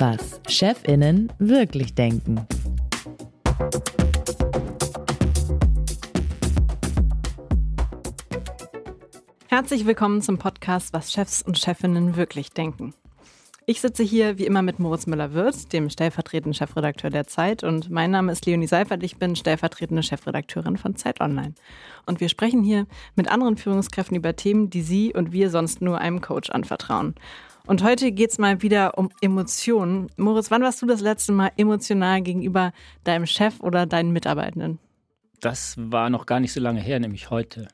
Was Chefinnen wirklich denken. Herzlich willkommen zum Podcast Was Chefs und Chefinnen wirklich denken. Ich sitze hier wie immer mit Moritz Müller-Wirth, dem stellvertretenden Chefredakteur der Zeit. Und mein Name ist Leonie Seifert. Ich bin stellvertretende Chefredakteurin von Zeit Online. Und wir sprechen hier mit anderen Führungskräften über Themen, die Sie und wir sonst nur einem Coach anvertrauen. Und heute geht es mal wieder um Emotionen. Moritz, wann warst du das letzte Mal emotional gegenüber deinem Chef oder deinen Mitarbeitenden? Das war noch gar nicht so lange her, nämlich heute.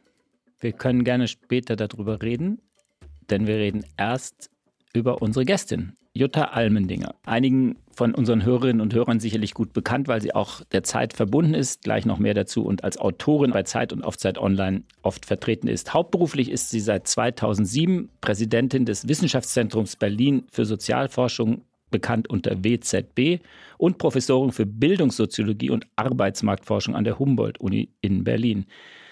Wir können gerne später darüber reden, denn wir reden erst über unsere Gästin, Jutta Almendinger. Einigen von unseren Hörerinnen und Hörern sicherlich gut bekannt, weil sie auch der Zeit verbunden ist, gleich noch mehr dazu und als Autorin bei Zeit und auf Zeit Online oft vertreten ist. Hauptberuflich ist sie seit 2007 Präsidentin des Wissenschaftszentrums Berlin für Sozialforschung bekannt unter WZB und Professorin für Bildungssoziologie und Arbeitsmarktforschung an der Humboldt-Uni in Berlin.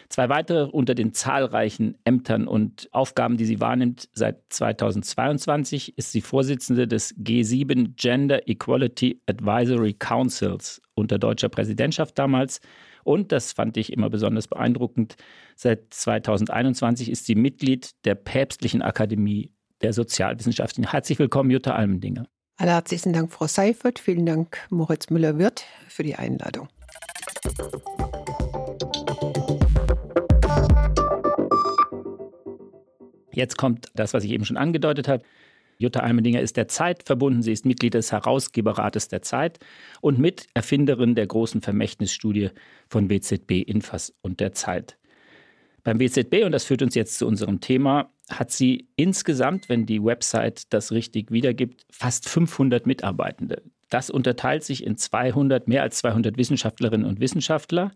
Zwei weitere unter den zahlreichen Ämtern und Aufgaben, die sie wahrnimmt. Seit 2022 ist sie Vorsitzende des G7 Gender Equality Advisory Councils unter deutscher Präsidentschaft damals. Und das fand ich immer besonders beeindruckend. Seit 2021 ist sie Mitglied der Päpstlichen Akademie der Sozialwissenschaften. Herzlich willkommen, Jutta Almendinger. Allerherzlichen Dank, Frau Seifert. Vielen Dank, Moritz Müller-Wirth, für die Einladung. Jetzt kommt das, was ich eben schon angedeutet habe. Jutta Almendinger ist der Zeit verbunden. Sie ist Mitglied des Herausgeberrates der Zeit und Miterfinderin der großen Vermächtnisstudie von WZB, Infas und der Zeit. Beim WZB, und das führt uns jetzt zu unserem Thema, hat sie insgesamt, wenn die Website das richtig wiedergibt, fast 500 Mitarbeitende. Das unterteilt sich in 200, mehr als 200 Wissenschaftlerinnen und Wissenschaftler.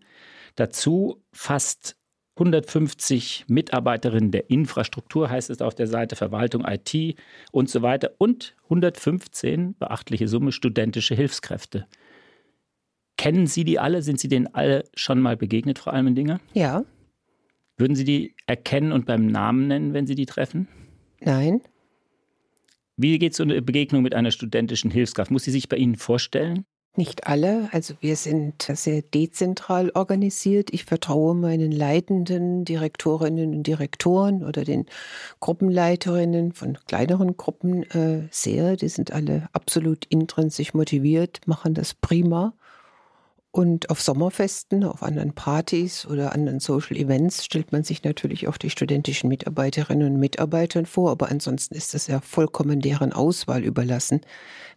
Dazu fast 150 Mitarbeiterinnen der Infrastruktur, heißt es auf der Seite Verwaltung, IT und so weiter und 115, beachtliche Summe, studentische Hilfskräfte. Kennen Sie die alle? Sind Sie denen alle schon mal begegnet, Frau Almendinger? Ja. Würden Sie die erkennen und beim Namen nennen, wenn Sie die treffen? Nein. Wie geht so eine Begegnung mit einer studentischen Hilfskraft? Muss sie sich bei Ihnen vorstellen? Nicht alle, also wir sind sehr dezentral organisiert. Ich vertraue meinen leitenden Direktorinnen und Direktoren oder den Gruppenleiterinnen von kleineren Gruppen äh, sehr. Die sind alle absolut intrinsisch motiviert, machen das prima. Und auf Sommerfesten, auf anderen Partys oder anderen Social Events stellt man sich natürlich auch die studentischen Mitarbeiterinnen und Mitarbeitern vor, aber ansonsten ist es ja vollkommen deren Auswahl überlassen,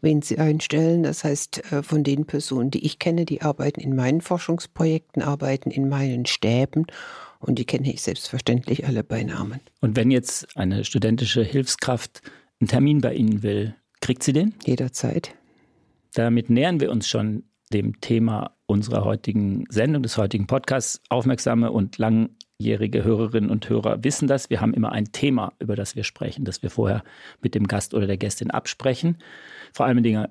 wen sie einstellen. Das heißt, äh, von den Personen, die ich kenne, die arbeiten in meinen Forschungsprojekten, arbeiten in meinen Stäben und die kenne ich selbstverständlich alle bei Namen. Und wenn jetzt eine studentische Hilfskraft einen Termin bei Ihnen will, kriegt sie den? Jederzeit. Damit nähern wir uns schon dem Thema unserer heutigen Sendung, des heutigen Podcasts. Aufmerksame und langjährige Hörerinnen und Hörer wissen das. Wir haben immer ein Thema, über das wir sprechen, das wir vorher mit dem Gast oder der Gästin absprechen. Vor allem Dinge,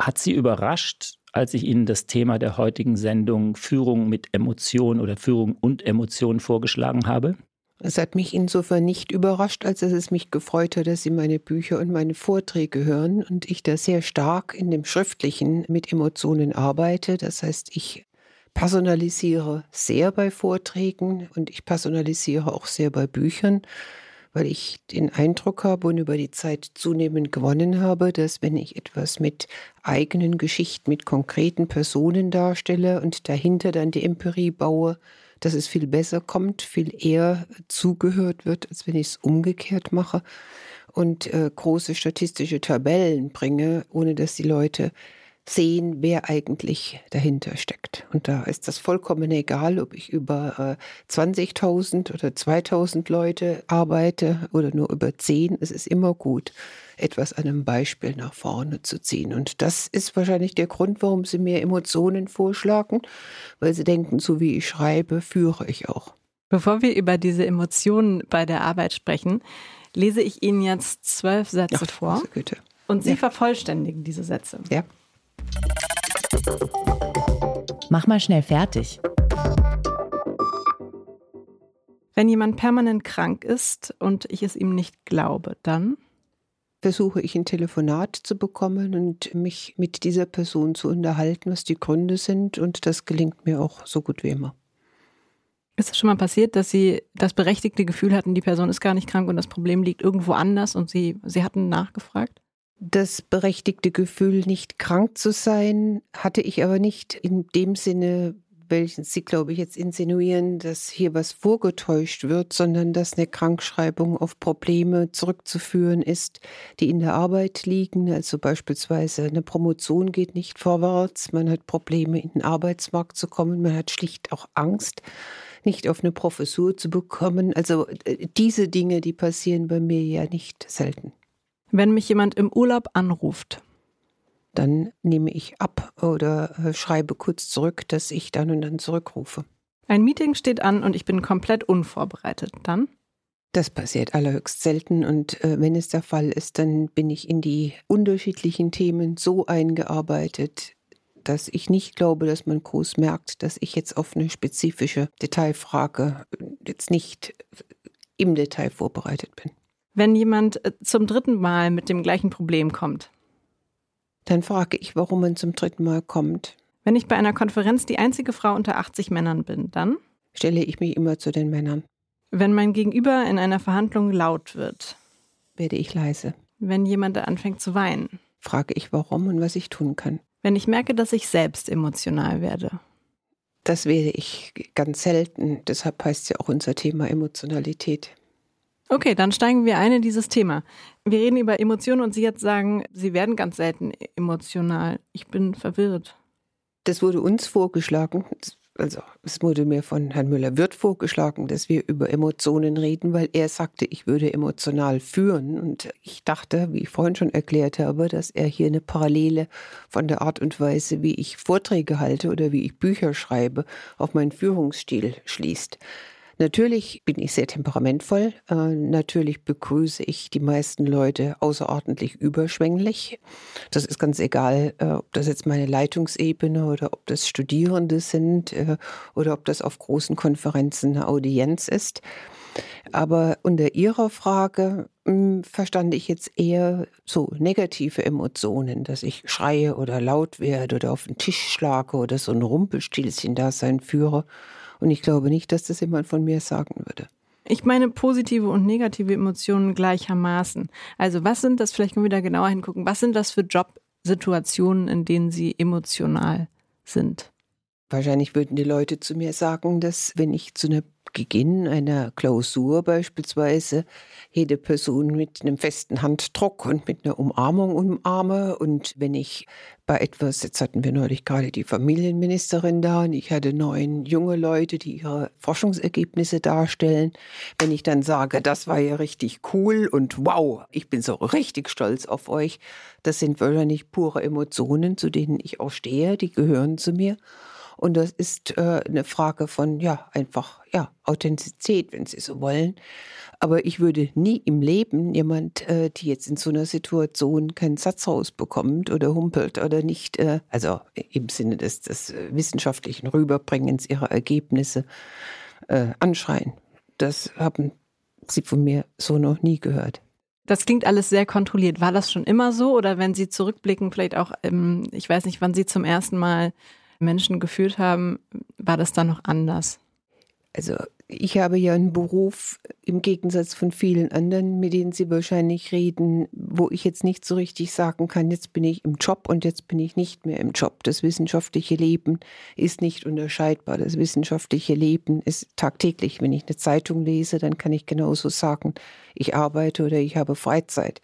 hat Sie überrascht, als ich Ihnen das Thema der heutigen Sendung Führung mit Emotion oder Führung und Emotion vorgeschlagen habe? Es hat mich insofern nicht überrascht, als dass es mich gefreut hat, dass Sie meine Bücher und meine Vorträge hören und ich da sehr stark in dem Schriftlichen mit Emotionen arbeite. Das heißt, ich personalisiere sehr bei Vorträgen und ich personalisiere auch sehr bei Büchern, weil ich den Eindruck habe und über die Zeit zunehmend gewonnen habe, dass wenn ich etwas mit eigenen Geschichten, mit konkreten Personen darstelle und dahinter dann die Empirie baue, dass es viel besser kommt, viel eher zugehört wird, als wenn ich es umgekehrt mache und äh, große statistische Tabellen bringe, ohne dass die Leute sehen, wer eigentlich dahinter steckt. Und da ist das vollkommen egal, ob ich über äh, 20.000 oder 2.000 Leute arbeite oder nur über 10. Es ist immer gut, etwas an einem Beispiel nach vorne zu ziehen. Und das ist wahrscheinlich der Grund, warum Sie mir Emotionen vorschlagen, weil Sie denken, so wie ich schreibe, führe ich auch. Bevor wir über diese Emotionen bei der Arbeit sprechen, lese ich Ihnen jetzt zwölf Sätze Ach, vor. Güte. Und Sie ja. vervollständigen diese Sätze. Ja. Mach mal schnell fertig. Wenn jemand permanent krank ist und ich es ihm nicht glaube, dann versuche ich ein Telefonat zu bekommen und mich mit dieser Person zu unterhalten, was die Gründe sind. Und das gelingt mir auch so gut wie immer. Ist es schon mal passiert, dass Sie das berechtigte Gefühl hatten, die Person ist gar nicht krank und das Problem liegt irgendwo anders und Sie, Sie hatten nachgefragt? Das berechtigte Gefühl, nicht krank zu sein, hatte ich aber nicht in dem Sinne welchen Sie, glaube ich, jetzt insinuieren, dass hier was vorgetäuscht wird, sondern dass eine Krankschreibung auf Probleme zurückzuführen ist, die in der Arbeit liegen. Also beispielsweise eine Promotion geht nicht vorwärts, man hat Probleme, in den Arbeitsmarkt zu kommen, man hat schlicht auch Angst nicht auf eine Professur zu bekommen. Also äh, diese Dinge, die passieren bei mir ja nicht selten. Wenn mich jemand im Urlaub anruft, dann nehme ich ab oder äh, schreibe kurz zurück, dass ich dann und dann zurückrufe. Ein Meeting steht an und ich bin komplett unvorbereitet. Dann? Das passiert allerhöchst selten und äh, wenn es der Fall ist, dann bin ich in die unterschiedlichen Themen so eingearbeitet, dass ich nicht glaube, dass man groß merkt, dass ich jetzt auf eine spezifische Detailfrage äh, jetzt nicht im Detail vorbereitet bin. Wenn jemand zum dritten Mal mit dem gleichen Problem kommt, dann frage ich, warum man zum dritten Mal kommt. Wenn ich bei einer Konferenz die einzige Frau unter 80 Männern bin, dann stelle ich mich immer zu den Männern. Wenn mein Gegenüber in einer Verhandlung laut wird, werde ich leise. Wenn jemand anfängt zu weinen, frage ich, warum und was ich tun kann. Wenn ich merke, dass ich selbst emotional werde. Das werde ich ganz selten. Deshalb heißt ja auch unser Thema Emotionalität. Okay, dann steigen wir ein in dieses Thema. Wir reden über Emotionen und Sie jetzt sagen, Sie werden ganz selten emotional. Ich bin verwirrt. Das wurde uns vorgeschlagen, also es wurde mir von Herrn Müller-Wirth vorgeschlagen, dass wir über Emotionen reden, weil er sagte, ich würde emotional führen. Und ich dachte, wie ich vorhin schon erklärt habe, dass er hier eine Parallele von der Art und Weise, wie ich Vorträge halte oder wie ich Bücher schreibe, auf meinen Führungsstil schließt. Natürlich bin ich sehr temperamentvoll. Äh, natürlich begrüße ich die meisten Leute außerordentlich überschwänglich. Das ist ganz egal, äh, ob das jetzt meine Leitungsebene oder ob das Studierende sind äh, oder ob das auf großen Konferenzen eine Audienz ist. Aber unter Ihrer Frage mh, hm, verstand ich jetzt eher so negative Emotionen, dass ich schreie oder laut werde oder auf den Tisch schlage oder so ein Rumpelstilzchen-Dasein führe. Und ich glaube nicht, dass das jemand von mir sagen würde. Ich meine positive und negative Emotionen gleichermaßen. Also was sind das, vielleicht können wir da genauer hingucken, was sind das für Jobsituationen, in denen Sie emotional sind? Wahrscheinlich würden die Leute zu mir sagen, dass wenn ich zu einer Beginn einer Klausur beispielsweise jede Person mit einem festen Handdruck und mit einer Umarmung umarme. Und wenn ich bei etwas, jetzt hatten wir neulich gerade die Familienministerin da und ich hatte neun junge Leute, die ihre Forschungsergebnisse darstellen. Wenn ich dann sage, das war ja richtig cool und wow, ich bin so richtig stolz auf euch, das sind wahrscheinlich pure Emotionen, zu denen ich auch stehe, die gehören zu mir. Und das ist äh, eine Frage von, ja, einfach, ja, Authentizität, wenn Sie so wollen. Aber ich würde nie im Leben jemand, äh, die jetzt in so einer Situation keinen Satz rausbekommt oder humpelt oder nicht, äh, also im Sinne des, des wissenschaftlichen Rüberbringens ihrer Ergebnisse, äh, anschreien. Das haben Sie von mir so noch nie gehört. Das klingt alles sehr kontrolliert. War das schon immer so? Oder wenn Sie zurückblicken, vielleicht auch, ähm, ich weiß nicht, wann Sie zum ersten Mal Menschen geführt haben, war das dann noch anders? Also ich habe ja einen Beruf im Gegensatz von vielen anderen, mit denen Sie wahrscheinlich reden, wo ich jetzt nicht so richtig sagen kann, jetzt bin ich im Job und jetzt bin ich nicht mehr im Job. Das wissenschaftliche Leben ist nicht unterscheidbar. Das wissenschaftliche Leben ist tagtäglich. Wenn ich eine Zeitung lese, dann kann ich genauso sagen, ich arbeite oder ich habe Freizeit.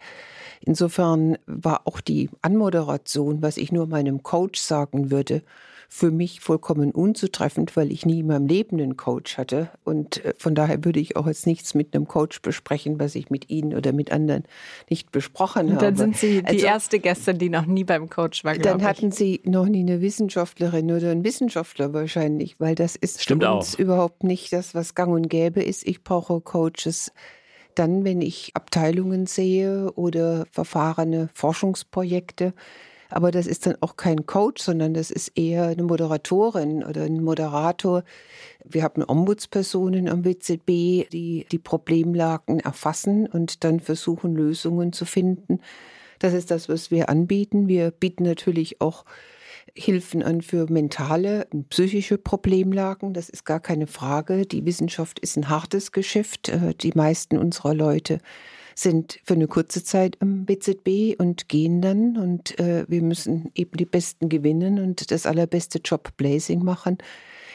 Insofern war auch die Anmoderation, was ich nur meinem Coach sagen würde, für mich vollkommen unzutreffend, weil ich nie in meinem Leben einen Coach hatte. Und äh, von daher würde ich auch jetzt nichts mit einem Coach besprechen, was ich mit Ihnen oder mit anderen nicht besprochen Und habe. Dann sind Sie die also, erste Gästin, die noch nie beim Coach war. Dann hatten Sie noch nie eine Wissenschaftlerin oder einen Wissenschaftler wahrscheinlich, weil das ist Stimmt für uns auch. überhaupt nicht das, was gang und gäbe ist. Ich brauche Coaches dann, wenn ich Abteilungen sehe oder verfahrene Forschungsprojekte, Aber das ist dann auch kein Coach, sondern das ist eher eine Moderatorin oder ein Moderator. Wir haben Ombudspersonen am WZB, die die Problemlagen erfassen und dann versuchen, Lösungen zu finden. Das ist das, was wir anbieten. Wir bieten natürlich auch Hilfen an für mentale und psychische Problemlagen. Das ist gar keine Frage. Die Wissenschaft ist ein hartes Geschäft. Äh, die meisten unserer Leute sind für eine kurze Zeit am BZB und gehen dann. Und äh, wir müssen eben die Besten gewinnen und das allerbeste Jobblazing machen.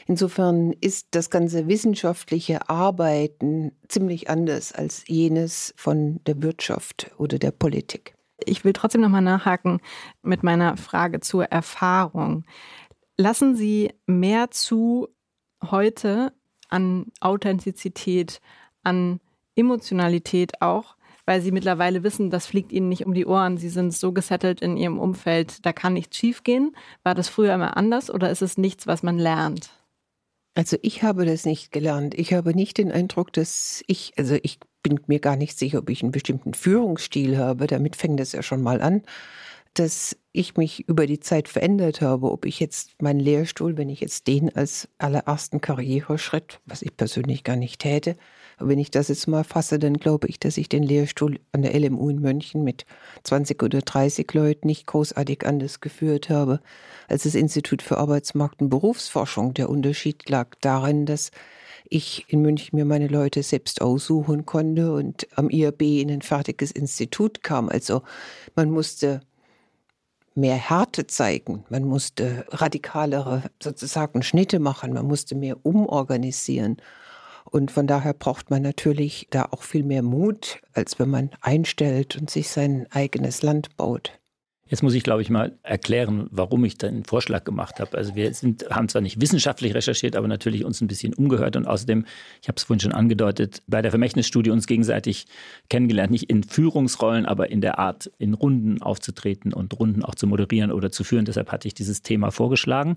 Insofern ist das ganze wissenschaftliche Arbeiten ziemlich anders als jenes von der Wirtschaft oder der Politik. Ich will trotzdem nochmal nachhaken mit meiner Frage zur Erfahrung. Lassen Sie mehr zu heute an Authentizität, an Emotionalität auch, weil Sie mittlerweile wissen, das fliegt Ihnen nicht um die Ohren. Sie sind so gesettelt in Ihrem Umfeld, da kann nichts schiefgehen. War das früher immer anders oder ist es nichts, was man lernt? Also ich habe das nicht gelernt. Ich habe nicht den Eindruck, dass ich, also ich bin mir gar nicht sicher, ob ich einen bestimmten Führungsstil habe. Damit fängt es ja schon mal an, dass ich mich über die Zeit verändert habe. Ob ich jetzt meinen Lehrstuhl, wenn ich jetzt den als allerersten Karriereschritt, was ich persönlich gar nicht täte, aber wenn ich das jetzt mal fasse, dann glaube ich, dass ich den Lehrstuhl an der LMU in München mit 20 oder 30 Leuten nicht großartig anders geführt habe als das Institut für Arbeitsmarkt und Berufsforschung. Der Unterschied lag darin, dass ich in München mir meine Leute selbst aussuchen konnte und am IAB in ein fertiges Institut kam. Also man musste mehr Härte zeigen, man musste radikalere sozusagen Schnitte machen, man musste mehr umorganisieren. Und von daher braucht man natürlich da auch viel mehr Mut, als wenn man einstellt und sich sein eigenes Land baut. Jetzt muss ich, glaube ich, mal erklären, warum ich den Vorschlag gemacht habe. Also wir sind, haben zwar nicht wissenschaftlich recherchiert, aber natürlich uns ein bisschen umgehört und außerdem, ich habe es vorhin schon angedeutet, bei der Vermächtnisstudie uns gegenseitig kennengelernt, nicht in Führungsrollen, aber in der Art, in Runden aufzutreten und Runden auch zu moderieren oder zu führen. Deshalb hatte ich dieses Thema vorgeschlagen.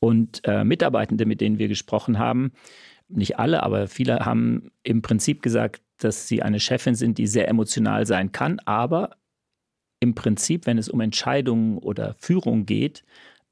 Und äh, Mitarbeitende, mit denen wir gesprochen haben, nicht alle, aber viele haben im Prinzip gesagt, dass sie eine Chefin sind, die sehr emotional sein kann, aber im Prinzip, wenn es um Entscheidungen oder Führung geht,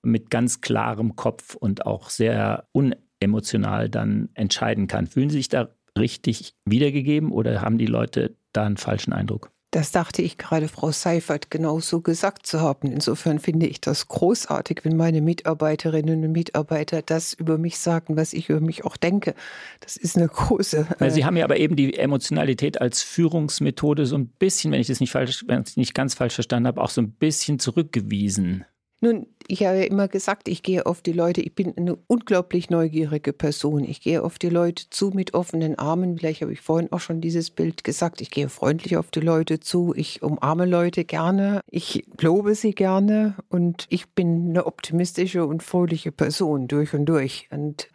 mit ganz klarem Kopf und auch sehr unemotional dann entscheiden kann. Fühlen Sie sich da richtig wiedergegeben oder haben die Leute da einen falschen Eindruck? Das dachte ich gerade Frau Seifert genauso gesagt zu haben. Insofern finde ich das großartig, wenn meine Mitarbeiterinnen und Mitarbeiter das über mich sagen, was ich über mich auch denke. Das ist eine große. Äh Sie haben ja aber eben die Emotionalität als Führungsmethode so ein bisschen, wenn ich das nicht falsch, wenn ich nicht ganz falsch verstanden habe, auch so ein bisschen zurückgewiesen. Nun, ich habe ja immer gesagt, ich gehe auf die Leute, ich bin eine unglaublich neugierige Person. Ich gehe auf die Leute zu mit offenen Armen. Vielleicht habe ich vorhin auch schon dieses Bild gesagt. Ich gehe freundlich auf die Leute zu. Ich umarme Leute gerne. Ich lobe sie gerne. Und ich bin eine optimistische und fröhliche Person durch und durch. Und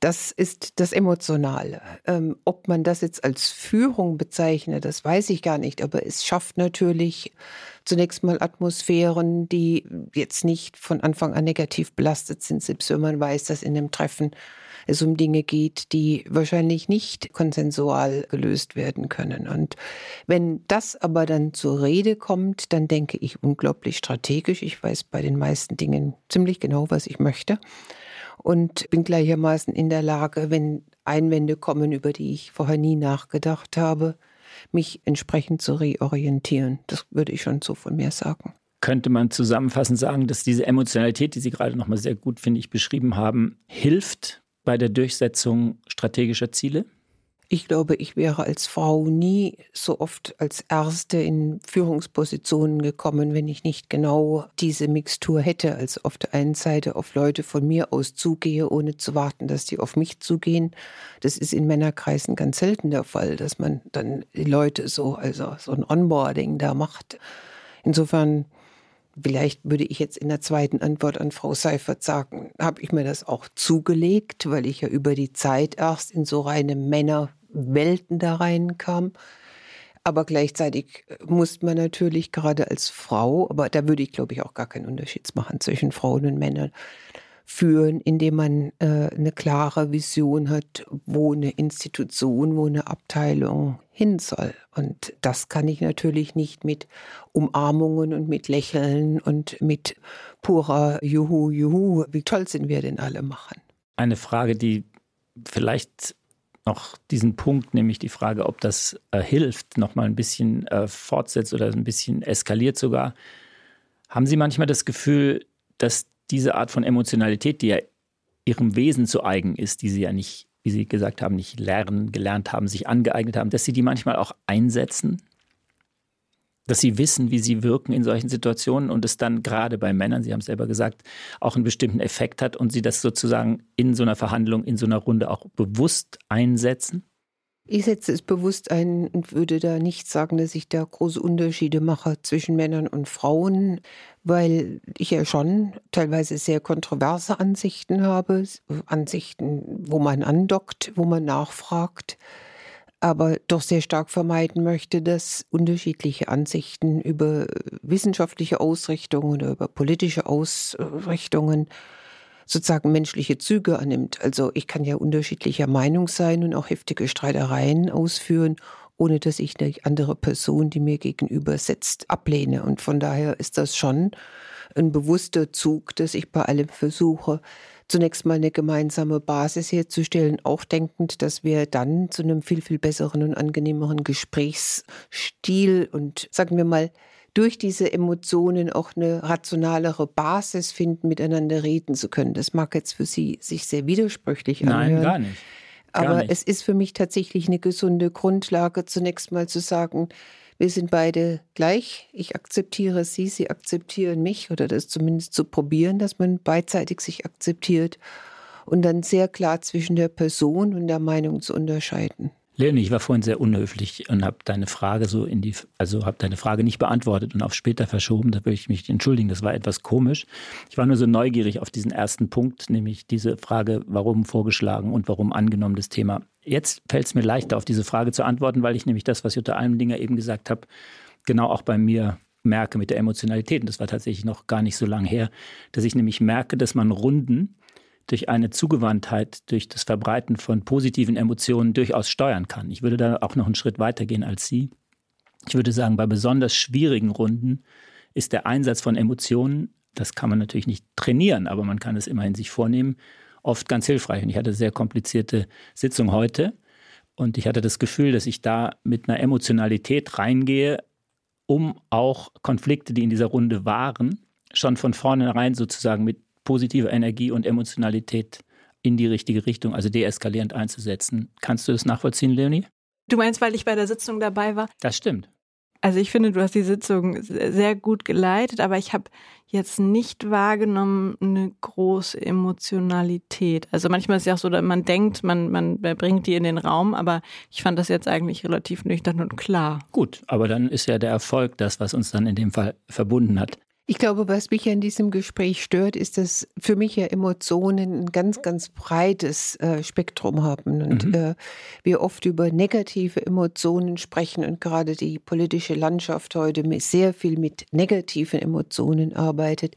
das ist das Emotionale. Ähm, ob man das jetzt als Führung bezeichnet, das weiß ich gar nicht. Aber es schafft natürlich zunächst mal Atmosphären, die jetzt nicht von Anfang an negativ belastet sind, selbst wenn man weiß, dass in dem Treffen es um Dinge geht, die wahrscheinlich nicht konsensual gelöst werden können. Und wenn das aber dann zur Rede kommt, dann denke ich unglaublich strategisch. Ich weiß bei den meisten Dingen ziemlich genau, was ich möchte und bin gleichermaßen in der Lage, wenn Einwände kommen, über die ich vorher nie nachgedacht habe, mich entsprechend zu reorientieren. Das würde ich schon so von mir sagen. Könnte man zusammenfassend sagen, dass diese Emotionalität, die Sie gerade nochmal sehr gut, finde ich, beschrieben haben, hilft bei der Durchsetzung strategischer Ziele? Ich glaube, ich wäre als Frau nie so oft als Erste in Führungspositionen gekommen, wenn ich nicht genau diese Mixtur hätte. Also auf der einen Seite auf Leute von mir aus zugehe, ohne zu warten, dass die auf mich zugehen. Das ist in Männerkreisen ganz selten der Fall, dass man dann die Leute so, also so ein Onboarding da macht. Insofern Vielleicht würde ich jetzt in der zweiten Antwort an Frau Seifert sagen, habe ich mir das auch zugelegt, weil ich ja über die Zeit erst in so reine Männerwelten da reinkam. Aber gleichzeitig muss man natürlich gerade als Frau, aber da würde ich glaube ich auch gar keinen Unterschied machen zwischen Frauen und Männern, führen, indem man äh, eine klare Vision hat, wo eine Institution, wo eine Abteilung hin soll. Und das kann ich natürlich nicht mit Umarmungen und mit Lächeln und mit purer Juhu, Juhu, wie toll sind wir denn alle machen. Eine Frage, die vielleicht noch diesen Punkt, nämlich die Frage, ob das äh, hilft, noch mal ein bisschen äh, fortsetzt oder ein bisschen eskaliert sogar. Haben Sie manchmal das Gefühl, dass diese Art von Emotionalität, die ja Ihrem Wesen zu eigen ist, die Sie ja nicht wie Sie gesagt haben, nicht lernen, gelernt haben, sich angeeignet haben, dass Sie die manchmal auch einsetzen? Dass Sie wissen, wie Sie wirken in solchen Situationen und es dann gerade bei Männern, Sie haben es selber gesagt, auch einen bestimmten Effekt hat und Sie das sozusagen in so einer Verhandlung, in so einer Runde auch bewusst einsetzen? Ich setze es bewusst ein und würde da nicht sagen, dass ich da große Unterschiede mache zwischen Männern und Frauen, weil ich ja schon teilweise sehr kontroverse Ansichten habe, Ansichten, wo man andockt, wo man nachfragt, aber doch sehr stark vermeiden möchte, dass unterschiedliche Ansichten über wissenschaftliche Ausrichtungen oder über politische Ausrichtungen sozusagen menschliche Züge annimmt. Also ich kann ja unterschiedlicher Meinung sein und auch heftige Streitereien ausführen, ohne dass ich eine andere Person, die mir gegenüber sitzt, ablehne. Und von daher ist das schon ein bewusster Zug, dass ich bei allem versuche, zunächst mal eine gemeinsame Basis herzustellen, auch denkend, dass wir dann zu einem viel, viel besseren und angenehmeren Gesprächsstil und sagen wir mal durch diese Emotionen auch eine rationalere Basis finden, miteinander reden zu können. Das mag jetzt für Sie sich sehr widersprüchlich anhören. Nein, gar nicht. Gar aber nicht. es ist für mich tatsächlich eine gesunde Grundlage, zunächst mal zu sagen, wir sind beide gleich. Ich akzeptiere Sie, Sie akzeptieren mich oder das zumindest zu probieren, dass man beidseitig sich akzeptiert und dann sehr klar zwischen der Person und der Meinung zu unterscheiden. Leonie, ich war vorhin sehr unhöflich und habe deine Frage so in die, also habe deine Frage nicht beantwortet und auf später verschoben. Da würde ich mich entschuldigen, das war etwas komisch. Ich war nur so neugierig auf diesen ersten Punkt, nämlich diese Frage, warum vorgeschlagen und warum angenommen das Thema. Jetzt fällt es mir leichter, auf diese Frage zu antworten, weil ich nämlich das, was Jutta Almdinger eben gesagt habe, genau auch bei mir merke mit der Emotionalität. Und das war tatsächlich noch gar nicht so lange her, dass ich nämlich merke, dass man Runden durch eine Zugewandtheit, durch das Verbreiten von positiven Emotionen durchaus steuern kann. Ich würde da auch noch einen Schritt weiter gehen als Sie. Ich würde sagen, bei besonders schwierigen Runden ist der Einsatz von Emotionen, das kann man natürlich nicht trainieren, aber man kann es immerhin sich vornehmen, oft ganz hilfreich. Und ich hatte eine sehr komplizierte Sitzung heute und ich hatte das Gefühl, dass ich da mit einer Emotionalität reingehe, um auch Konflikte, die in dieser Runde waren, schon von vornherein sozusagen mit positive Energie und Emotionalität in die richtige Richtung, also deeskalierend einzusetzen. Kannst du das nachvollziehen, Leonie? Du meinst, weil ich bei der Sitzung dabei war? Das stimmt. Also ich finde, du hast die Sitzung sehr gut geleitet, aber ich habe jetzt nicht wahrgenommen eine große Emotionalität. Also manchmal ist es ja auch so, dass man denkt, man, man bringt die in den Raum, aber ich fand das jetzt eigentlich relativ nüchtern und klar. Gut, aber dann ist ja der Erfolg das, was uns dann in dem Fall verbunden hat. Ich glaube, was mich an diesem Gespräch stört, ist, dass für mich ja Emotionen ein ganz, ganz breites äh, Spektrum haben und mhm. äh, wir oft über negative Emotionen sprechen und gerade die politische Landschaft heute sehr viel mit negativen Emotionen arbeitet.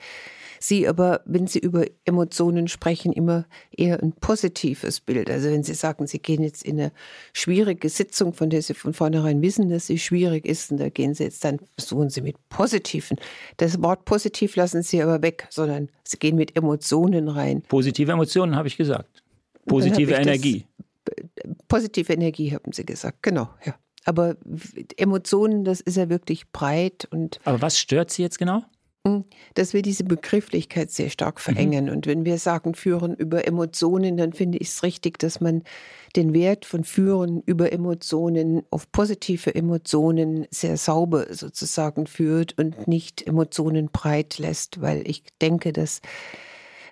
Sie aber, wenn Sie über Emotionen sprechen, immer eher ein positives Bild. Also wenn Sie sagen, Sie gehen jetzt in eine schwierige Sitzung, von der Sie von vornherein wissen, dass sie schwierig ist, und da gehen Sie jetzt, dann versuchen Sie mit positiven. Das Wort positiv lassen Sie aber weg, sondern Sie gehen mit Emotionen rein. Positive Emotionen habe ich gesagt. Positive hab Energie. Das, positive Energie haben Sie gesagt, genau, ja. Aber Emotionen, das ist ja wirklich breit und. Aber was stört Sie jetzt genau? Hm, dass wir diese Begrifflichkeit sehr stark mhm. verengen. Mhm. Und wenn wir sagen Führen über Emotionen, dann finde ich es richtig, dass man den Wert von Führen über Emotionen auf positive Emotionen sehr sauber sozusagen führt und nicht Emotionen breit lässt, weil ich denke, dass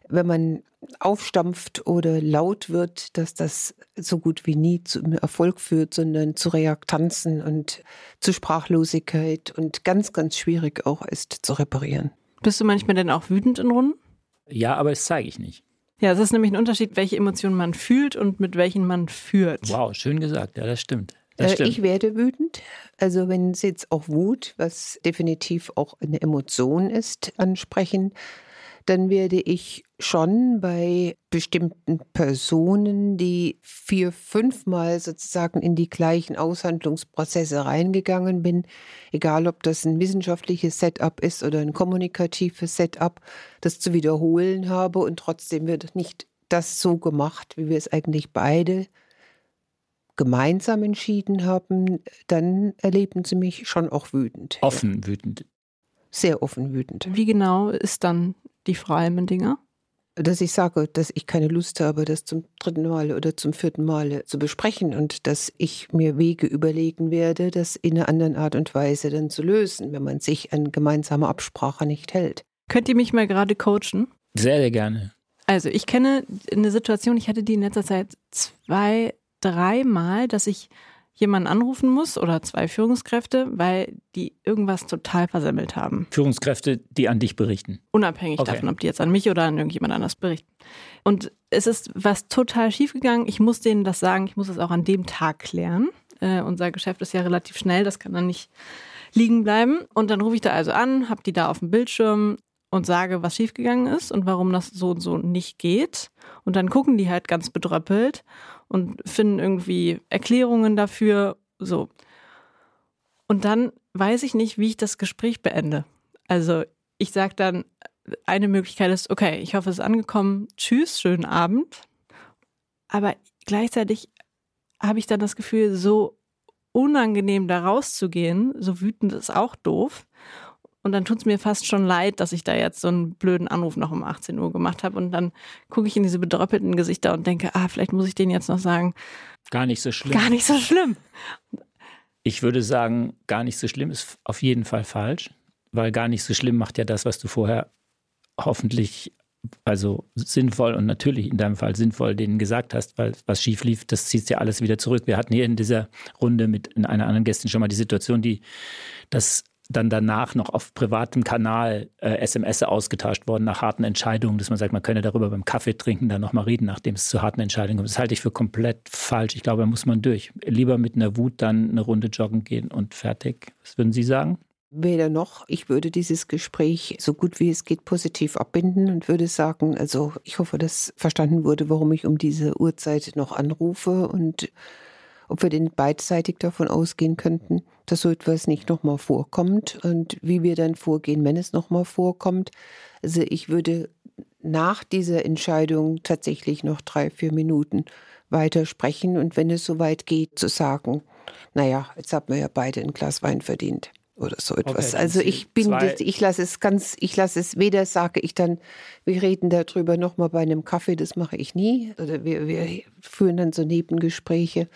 wenn man aufstampft oder laut wird, dass das so gut wie nie zum Erfolg führt, sondern zu Reaktanzen und zu Sprachlosigkeit und ganz, ganz schwierig auch ist zu reparieren. Bist du manchmal denn auch wütend in Runden? Ja, aber das zeige ich nicht. Ja, es ist nämlich ein Unterschied, welche Emotionen man fühlt und mit welchen man führt. Wow, schön gesagt. Ja, das stimmt. Das äh, stimmt. Ich werde wütend. Also wenn Sie jetzt auch Wut, was definitiv auch eine Emotion ist, ansprechen, dann werde ich schon bei bestimmten Personen, die vier, fünfmal sozusagen in die gleichen Aushandlungsprozesse reingegangen bin, egal ob das ein wissenschaftliches Setup ist oder ein kommunikatives Setup, das zu wiederholen habe und trotzdem wird nicht das so gemacht, wie wir es eigentlich beide gemeinsam entschieden haben, dann erleben sie mich schon auch wütend. Offen wütend. Sehr offen wütend. Wie genau ist dann die Frau Almendinger? Dass ich sage, dass ich keine Lust habe, das zum dritten Mal oder zum vierten Mal zu besprechen und dass ich mir Wege überlegen werde, das in einer anderen Art und Weise dann zu lösen, wenn man sich an gemeinsame Absprache nicht hält. Könnt ihr mich mal gerade coachen? Sehr, sehr gerne. Also ich kenne eine Situation, ich hatte die in letzter Zeit zwei, dreimal, dass ich jemanden anrufen muss oder zwei Führungskräfte, weil die irgendwas total versemmelt haben. Führungskräfte, die an dich berichten. Unabhängig okay. davon, ob die jetzt an mich oder an irgendjemand anders berichten. Und es ist was total schief gegangen. Ich muss denen das sagen, ich muss es auch an dem Tag klären. Äh, unser Geschäft ist ja relativ schnell, das kann dann nicht liegen bleiben. Und dann rufe ich da also an, habe die da auf dem Bildschirm und sage, was schiefgegangen ist und warum das so und so nicht geht. Und dann gucken die halt ganz bedröppelt und finden irgendwie Erklärungen dafür. So. Und dann weiß ich nicht, wie ich das Gespräch beende. Also ich sage dann, eine Möglichkeit ist, okay, ich hoffe, es ist angekommen. Tschüss, schönen Abend. Aber gleichzeitig habe ich dann das Gefühl, so unangenehm da rauszugehen, so wütend ist auch doof. Und dann tut es mir fast schon leid, dass ich da jetzt so einen blöden Anruf noch um 18 Uhr gemacht habe. Und dann gucke ich in diese bedröppelten Gesichter und denke, ah, vielleicht muss ich denen jetzt noch sagen. Gar nicht so schlimm. Gar nicht so schlimm. Ich würde sagen, gar nicht so schlimm ist auf jeden Fall falsch, weil gar nicht so schlimm macht ja das, was du vorher hoffentlich also sinnvoll und natürlich in deinem Fall sinnvoll denen gesagt hast, weil was schief lief, das zieht ja alles wieder zurück. Wir hatten hier in dieser Runde mit in einer anderen Gästin schon mal die Situation, die das dann danach noch auf privatem Kanal äh, SMS ausgetauscht worden nach harten Entscheidungen, dass man sagt, man könne darüber beim Kaffee trinken dann nochmal reden, nachdem es zu harten Entscheidungen kommt. Das halte ich für komplett falsch. Ich glaube, da muss man durch. Lieber mit einer Wut dann eine Runde joggen gehen und fertig. Was würden Sie sagen? Weder noch. Ich würde dieses Gespräch so gut wie es geht positiv abbinden und würde sagen, also ich hoffe, dass verstanden wurde, warum ich um diese Uhrzeit noch anrufe und ob wir denn beidseitig davon ausgehen könnten, dass so etwas nicht nochmal vorkommt und wie wir dann vorgehen, wenn es nochmal vorkommt. Also ich würde nach dieser Entscheidung tatsächlich noch drei, vier Minuten weiter sprechen und wenn es soweit geht, zu sagen, naja, jetzt haben wir ja beide ein Glas Wein verdient oder so etwas. Okay, also ich bin, ich lasse es ganz, ich lasse es weder sage ich dann, wir reden darüber nochmal bei einem Kaffee, das mache ich nie, oder wir, wir führen dann so Nebengespräche.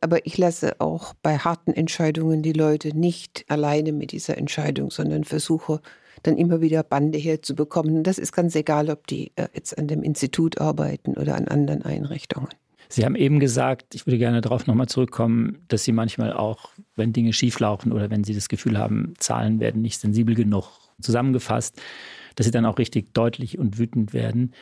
Aber ich lasse auch bei harten Entscheidungen die Leute nicht alleine mit dieser Entscheidung, sondern versuche dann immer wieder Bande herzubekommen. Das ist ganz egal, ob die äh, jetzt an dem Institut arbeiten oder an anderen Einrichtungen. Sie haben eben gesagt, ich würde gerne darauf nochmal zurückkommen, dass Sie manchmal auch, wenn Dinge schieflaufen oder wenn Sie das Gefühl haben, Zahlen werden nicht sensibel genug zusammengefasst, dass Sie dann auch richtig deutlich und wütend werden.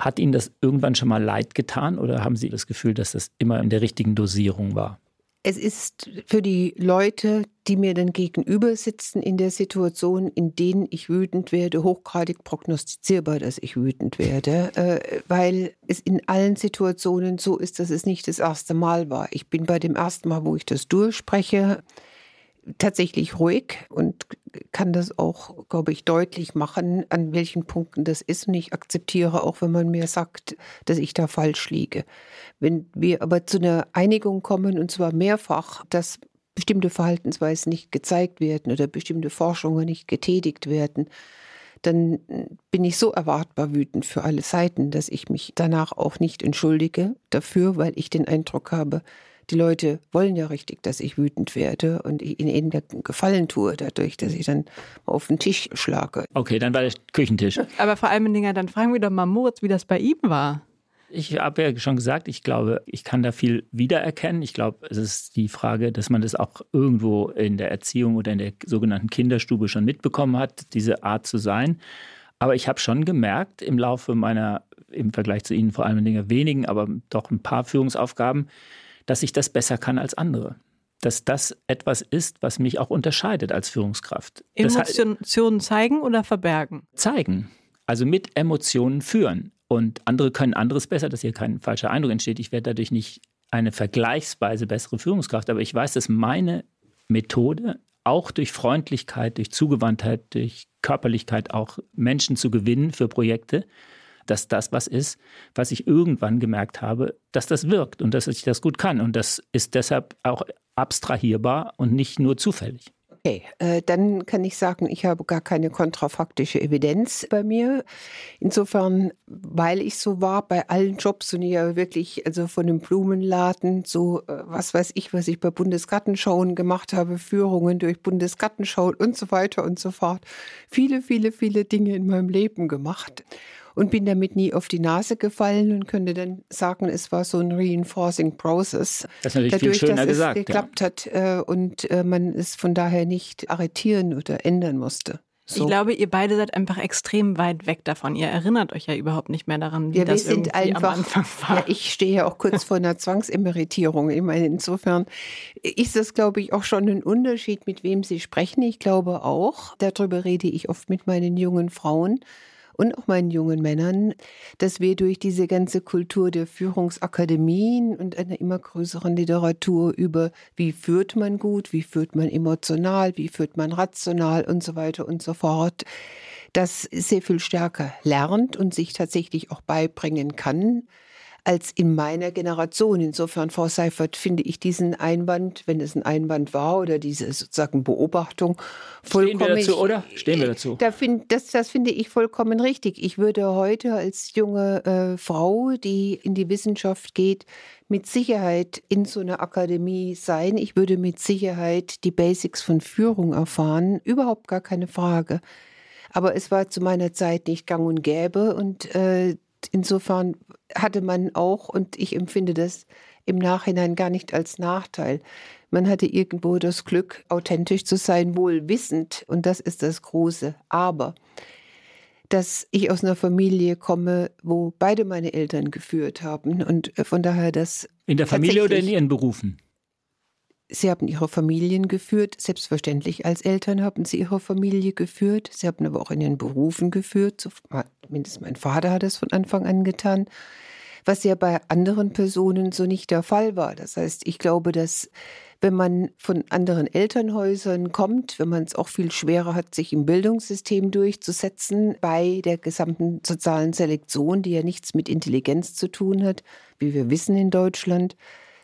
Hat Ihnen das irgendwann schon mal leid getan oder haben Sie das Gefühl, dass das immer in der richtigen Dosierung war? Es ist für die Leute, die mir dann gegenüber sitzen in der Situation, in denen ich wütend werde, hochgradig prognostizierbar, dass ich wütend werde, äh, weil es in allen Situationen so ist, dass es nicht das erste Mal war. Ich bin bei dem ersten Mal, wo ich das durchspreche, tatsächlich ruhig und kann das auch, glaube ich, deutlich machen, an welchen Punkten das ist. Und ich akzeptiere auch, wenn man mir sagt, dass ich da falsch liege. Wenn wir aber zu einer Einigung kommen, und zwar mehrfach, dass bestimmte Verhaltensweisen nicht gezeigt werden oder bestimmte Forschungen nicht getätigt werden, dann bin ich so erwartbar wütend für alle Seiten, dass ich mich danach auch nicht entschuldige dafür, weil ich den Eindruck habe, die Leute wollen ja richtig, dass ich wütend werde und ihnen Gefallen tue dadurch, dass ich dann auf den Tisch schlage. Okay, dann war der Küchentisch. Aber vor allem, Dinger, dann fragen wir doch mal Moritz, wie das bei ihm war. Ich habe ja schon gesagt, ich glaube, ich kann da viel wiedererkennen. Ich glaube, es ist die Frage, dass man das auch irgendwo in der Erziehung oder in der sogenannten Kinderstube schon mitbekommen hat, diese Art zu sein. Aber ich habe schon gemerkt im Laufe meiner, im Vergleich zu Ihnen vor allem Dinge wenigen, aber doch ein paar Führungsaufgaben, dass ich das besser kann als andere. Dass das etwas ist, was mich auch unterscheidet als Führungskraft. Emotionen zeigen oder verbergen? Zeigen. also mit Emotionen führen. Und andere können anderes besser, dass hier kein falscher Eindruck entsteht. Ich werde dadurch nicht eine vergleichsweise bessere Führungskraft, aber ich weiß, dass meine Methode auch durch Freundlichkeit, durch Zugewandtheit, durch Körperlichkeit auch Menschen zu gewinnen für Projekte, dass das was ist, was ich irgendwann gemerkt habe, dass das wirkt und dass ich das gut kann. Und das ist deshalb auch abstrahierbar und nicht nur zufällig. Okay, äh, dann kann ich sagen, ich habe gar keine kontrafaktische Evidenz bei mir. Insofern, weil ich so war bei allen Jobs und ich ja wirklich, also von dem Blumenladen, so äh, was weiß ich, was ich bei Bundesgartenschauen gemacht habe, Führungen durch Bundesgartenschauen und so weiter und so fort. Viele, viele, viele Dinge in meinem Leben gemacht und bin damit nie auf die Nase gefallen und könnte dann sagen, es war so ein Reinforcing Process. Das ist natürlich Dadurch, viel schöner dass gesagt. Es geklappt ja. hat äh, und äh, man es von daher nicht arretieren oder ändern musste. So. Ich glaube, ihr beide seid einfach extrem weit weg davon. Ihr erinnert euch ja überhaupt nicht mehr daran, wie ja, das wir sind einfach, am Anfang war. Ja, ich stehe ja auch kurz vor einer Zwangsemeritierung. Ich meine, insofern ist das, glaube ich, auch schon ein Unterschied, mit wem Sie sprechen. Ich glaube auch, darüber rede ich oft mit meinen jungen Frauen, und auch meinen jungen Männern, dass wir durch diese ganze Kultur der Führungsakademien und einer immer größeren Literatur über wie führt man gut, wie führt man emotional, wie führt man rational und so weiter und so fort, das sehr viel stärker lernt und sich tatsächlich auch beibringen kann als in meiner Generation. Insofern, Frau Seifert, finde ich diesen Einwand, wenn es ein Einwand war oder diese sozusagen Beobachtung, vollkommen. Stehen wir dazu, oder? Stehen wir dazu? Da find, das, das finde ich vollkommen richtig. Ich würde heute als junge äh, Frau, die in die Wissenschaft geht, mit Sicherheit in so einer Akademie sein. Ich würde mit Sicherheit die Basics von Führung erfahren. Überhaupt gar keine Frage. Aber es war zu meiner Zeit nicht gang und gäbe und äh, insofern hatte man auch, und ich empfinde das im Nachhinein gar nicht als Nachteil, man hatte irgendwo das Glück, authentisch zu sein, wohl wissend, und das ist das Große. Aber dass ich aus einer Familie komme, wo beide meine Eltern geführt haben und von daher das. In der Familie oder in ihren Berufen? Sie haben ihre Familien geführt, selbstverständlich als Eltern haben sie ihre Familie geführt. Sie haben aber auch in ihren Berufen geführt. Zumindest mein Vater hat es von Anfang an getan, was ja bei anderen Personen so nicht der Fall war. Das heißt, ich glaube, dass wenn man von anderen Elternhäusern kommt, wenn man es auch viel schwerer hat, sich im Bildungssystem durchzusetzen, bei der gesamten sozialen Selektion, die ja nichts mit Intelligenz zu tun hat, wie wir wissen in Deutschland,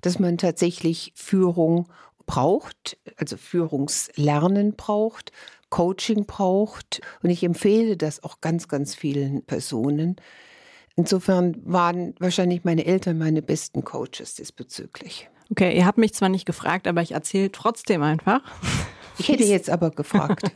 dass man tatsächlich Führung braucht, also Führungslernen braucht, Coaching braucht. Und ich empfehle das auch ganz, ganz vielen Personen. Insofern waren wahrscheinlich meine Eltern meine besten Coaches diesbezüglich. Okay, ihr habt mich zwar nicht gefragt, aber ich erzähle trotzdem einfach. Ich hätte jetzt aber gefragt.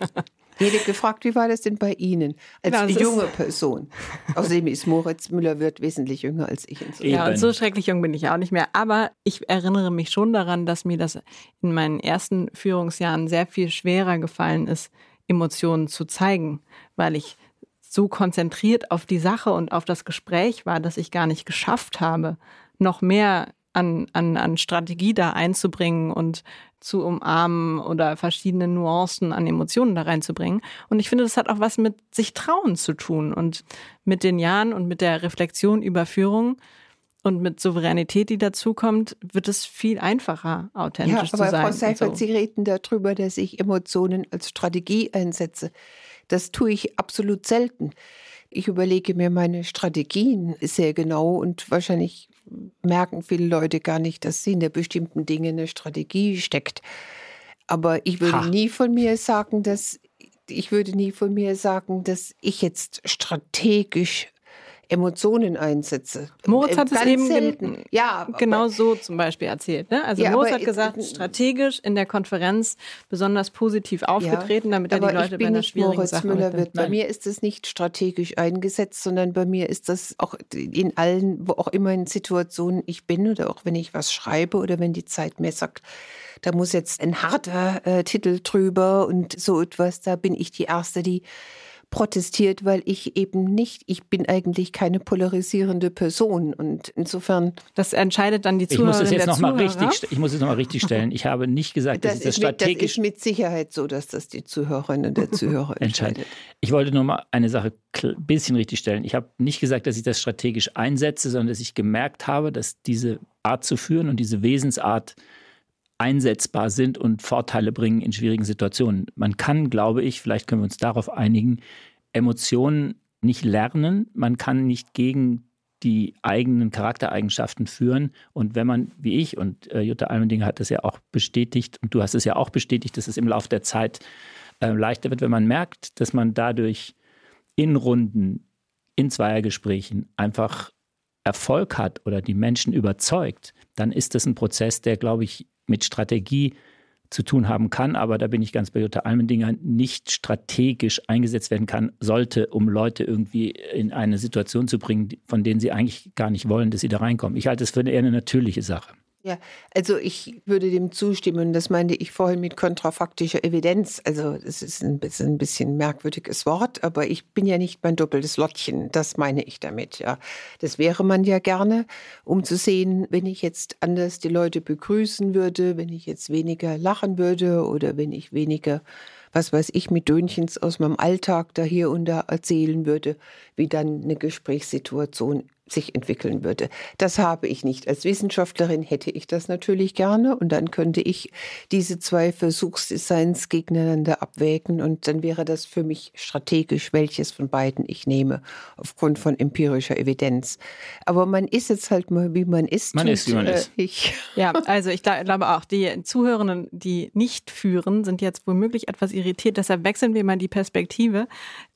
Ich hätte gefragt, wie war das denn bei Ihnen als genau, junge Person? Außerdem ist Moritz Müller-Wirth wesentlich jünger als ich. Ja, und so schrecklich jung bin ich auch nicht mehr. Aber ich erinnere mich schon daran, dass mir das in meinen ersten Führungsjahren sehr viel schwerer gefallen ist, Emotionen zu zeigen, weil ich so konzentriert auf die Sache und auf das Gespräch war, dass ich gar nicht geschafft habe, noch mehr an, an, an Strategie da einzubringen und zu umarmen oder verschiedene Nuancen an Emotionen da reinzubringen. Und ich finde, das hat auch was mit sich trauen zu tun und mit den Jahren und mit der Reflexion über Führung und mit Souveränität, die dazukommt, wird es viel einfacher, authentisch ja, zu sein. Aber Frau Seifert, so. Sie reden darüber, dass ich Emotionen als Strategie einsetze. Das tue ich absolut selten. Ich überlege mir meine Strategien sehr genau und wahrscheinlich merken viele Leute gar nicht, dass sie in der bestimmten Dinge eine Strategie steckt. Aber ich würde ha. nie von mir sagen, dass ich würde nie von mir sagen, dass ich jetzt strategisch Emotionen einsetze. Moritz hat Ganz es eben selten. ja, genau so zum Beispiel erzählt. Ne? Also ja, Moritz hat gesagt, strategisch in der Konferenz besonders positiv aufgetreten, ja, damit er die Leute bei einer schwierigen Moritz Sache Müller wird. Bei mir ist es nicht strategisch eingesetzt, sondern bei mir ist das auch in allen, wo auch immer in Situationen ich bin oder auch wenn ich was schreibe oder wenn die Zeit mir sagt, da muss jetzt ein harter äh, Titel drüber und so etwas, da bin ich die Erste, die protestiert, weil ich eben nicht, ich bin eigentlich keine polarisierende Person und insofern. Das entscheidet dann die Zuhörerin ich muss es jetzt noch mal richtig, Ich muss es nochmal richtig stellen. Ich habe nicht gesagt, das dass das strategisch. Mit, das ist mit Sicherheit so, dass das die Zuhörerin und der Zuhörer entscheidet. Ich wollte nur mal eine Sache ein bisschen richtig stellen. Ich habe nicht gesagt, dass ich das strategisch einsetze, sondern dass ich gemerkt habe, dass diese Art zu führen und diese Wesensart einsetzbar sind und Vorteile bringen in schwierigen Situationen. Man kann, glaube ich, vielleicht können wir uns darauf einigen, Emotionen nicht lernen. Man kann nicht gegen die eigenen Charaktereigenschaften führen. Und wenn man, wie ich, und äh, Jutta Almendinger hat das ja auch bestätigt, und du hast es ja auch bestätigt, dass es im Laufe der Zeit äh, leichter wird, wenn man merkt, dass man dadurch in Runden, in Zweiergesprächen einfach Erfolg hat oder die Menschen überzeugt, dann ist das ein Prozess, der, glaube ich, mit Strategie zu tun haben kann, aber da bin ich ganz bei Jutta Almendinger, nicht strategisch eingesetzt werden kann, sollte, um Leute irgendwie in eine Situation zu bringen, von denen sie eigentlich gar nicht wollen, dass sie da reinkommen. Ich halte es für eher eine natürliche Sache. Ja, also ich würde dem zustimmen. Das meinte ich vorhin mit kontrafaktischer Evidenz. Also das ist ein bisschen, ein bisschen merkwürdiges Wort, aber ich bin ja nicht mein doppeltes Lottchen. Das meine ich damit. Ja, das wäre man ja gerne, um zu sehen, wenn ich jetzt anders die Leute begrüßen würde, wenn ich jetzt weniger lachen würde oder wenn ich weniger was weiß ich, mit Dönchens aus meinem Alltag da hier und da erzählen würde, wie dann eine Gesprächssituation sich entwickeln würde. Das habe ich nicht. Als Wissenschaftlerin hätte ich das natürlich gerne und dann könnte ich diese zwei Versuchsdesigns gegeneinander abwägen und dann wäre das für mich strategisch, welches von beiden ich nehme, aufgrund von empirischer Evidenz. Aber man ist jetzt halt mal, wie man ist. Man ist, wie man äh, ist. Ich. Ja, also ich glaube auch, die Zuhörenden, die nicht führen, sind jetzt womöglich etwas irritiert. Deshalb wechseln wir mal die Perspektive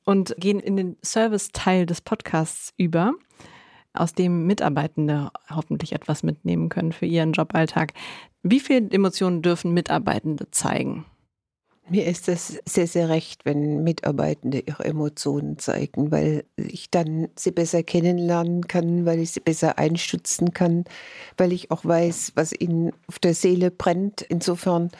und gehen in den Service-Teil des Podcasts über aus dem Mitarbeitende hoffentlich etwas mitnehmen können für ihren Joballtag. Wie viele Emotionen dürfen Mitarbeitende zeigen? Mir ist es sehr, sehr recht, wenn Mitarbeitende ihre Emotionen zeigen, weil ich dann sie besser kennenlernen kann, weil ich sie besser einstützen kann, weil ich auch weiß, was ihnen auf der Seele brennt. Insofern